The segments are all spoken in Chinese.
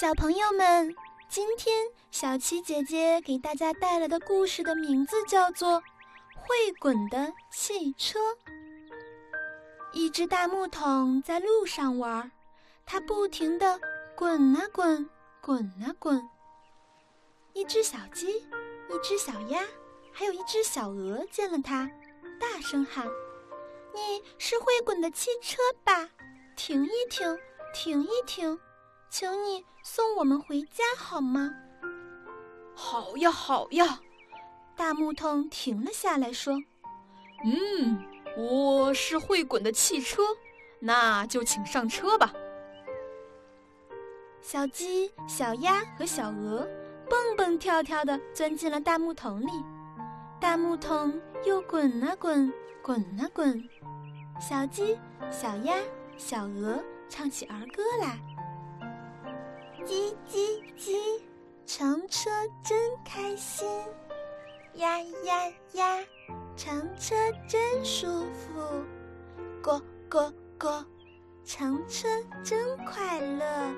小朋友们，今天小七姐姐给大家带来的故事的名字叫做《会滚的汽车》。一只大木桶在路上玩，它不停地滚啊滚，滚啊滚。一只小鸡，一只小鸭，还有一只小鹅见了它，大声喊：“你是会滚的汽车吧？停一停，停一停。”请你送我们回家好吗？好呀，好呀。大木桶停了下来，说：“嗯，我是会滚的汽车，那就请上车吧。”小鸡、小鸭和小鹅蹦蹦跳跳地钻进了大木桶里，大木桶又滚啊滚，滚啊滚。小鸡、小鸭、小鹅唱起儿歌来。叽叽叽，乘车真开心，呀呀呀，乘车真舒服，咯咯咯，乘车真快乐。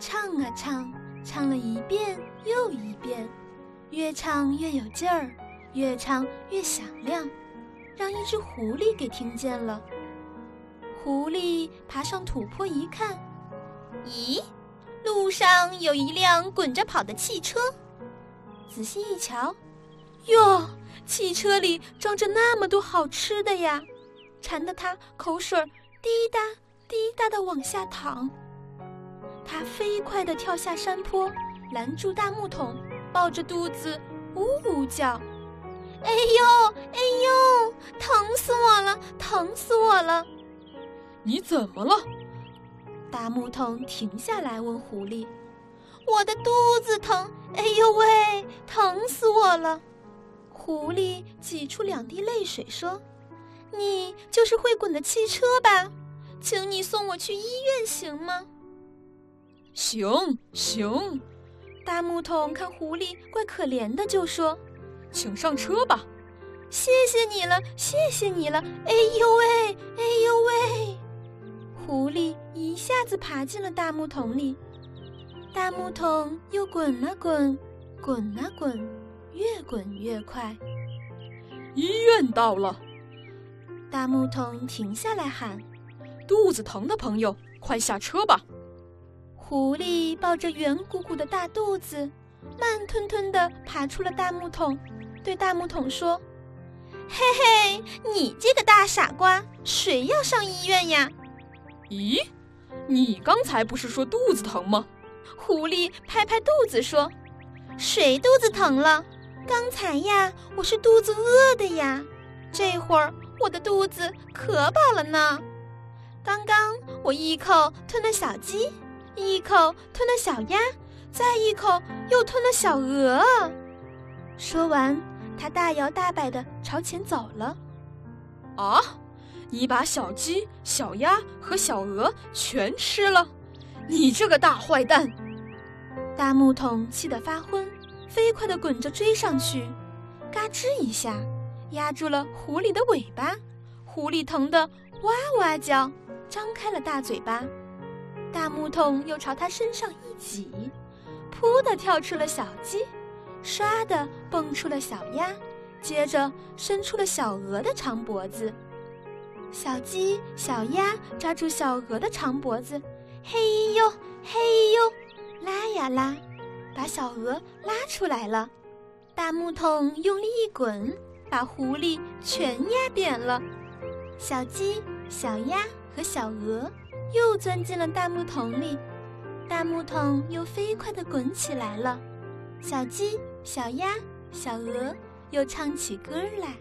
唱啊唱，唱了一遍又一遍，越唱越有劲儿，越唱越响亮，让一只狐狸给听见了。狐狸爬上土坡一看，咦？路上有一辆滚着跑的汽车，仔细一瞧，哟，汽车里装着那么多好吃的呀，馋得他口水滴答滴答的往下淌。他飞快地跳下山坡，拦住大木桶，抱着肚子呜呜叫：“哎呦，哎呦，疼死我了，疼死我了！”你怎么了？大木桶停下来问狐狸：“我的肚子疼，哎呦喂，疼死我了！”狐狸挤出两滴泪水说：“你就是会滚的汽车吧？请你送我去医院行吗？”“行行。”大木桶看狐狸怪可怜的，就说：“请上车吧。”“谢谢你了，谢谢你了！”“哎呦喂，哎呦喂！”狐狸一下子爬进了大木桶里，大木桶又滚啊滚，滚啊滚，越滚越快。医院到了，大木桶停下来喊：“肚子疼的朋友，快下车吧！”狐狸抱着圆鼓鼓的大肚子，慢吞吞地爬出了大木桶，对大木桶说：“嘿嘿，你这个大傻瓜，谁要上医院呀？”咦，你刚才不是说肚子疼吗？狐狸拍拍肚子说：“谁肚子疼了？刚才呀，我是肚子饿的呀。这会儿我的肚子可饱了呢。刚刚我一口吞了小鸡，一口吞了小鸭，再一口又吞了小鹅。”说完，他大摇大摆地朝前走了。啊！你把小鸡、小鸭和小鹅全吃了，你这个大坏蛋！大木桶气得发昏，飞快地滚着追上去，嘎吱一下压住了狐狸的尾巴，狐狸疼得哇哇叫，张开了大嘴巴。大木桶又朝它身上一挤，噗地跳出了小鸡，唰地蹦出了小鸭，接着伸出了小鹅的长脖子。小鸡、小鸭抓住小鹅的长脖子，嘿呦嘿呦，拉呀拉，把小鹅拉出来了。大木桶用力一滚，把狐狸全压扁了。小鸡、小鸭和小鹅又钻进了大木桶里，大木桶又飞快地滚起来了。小鸡、小鸭、小鹅又唱起歌来。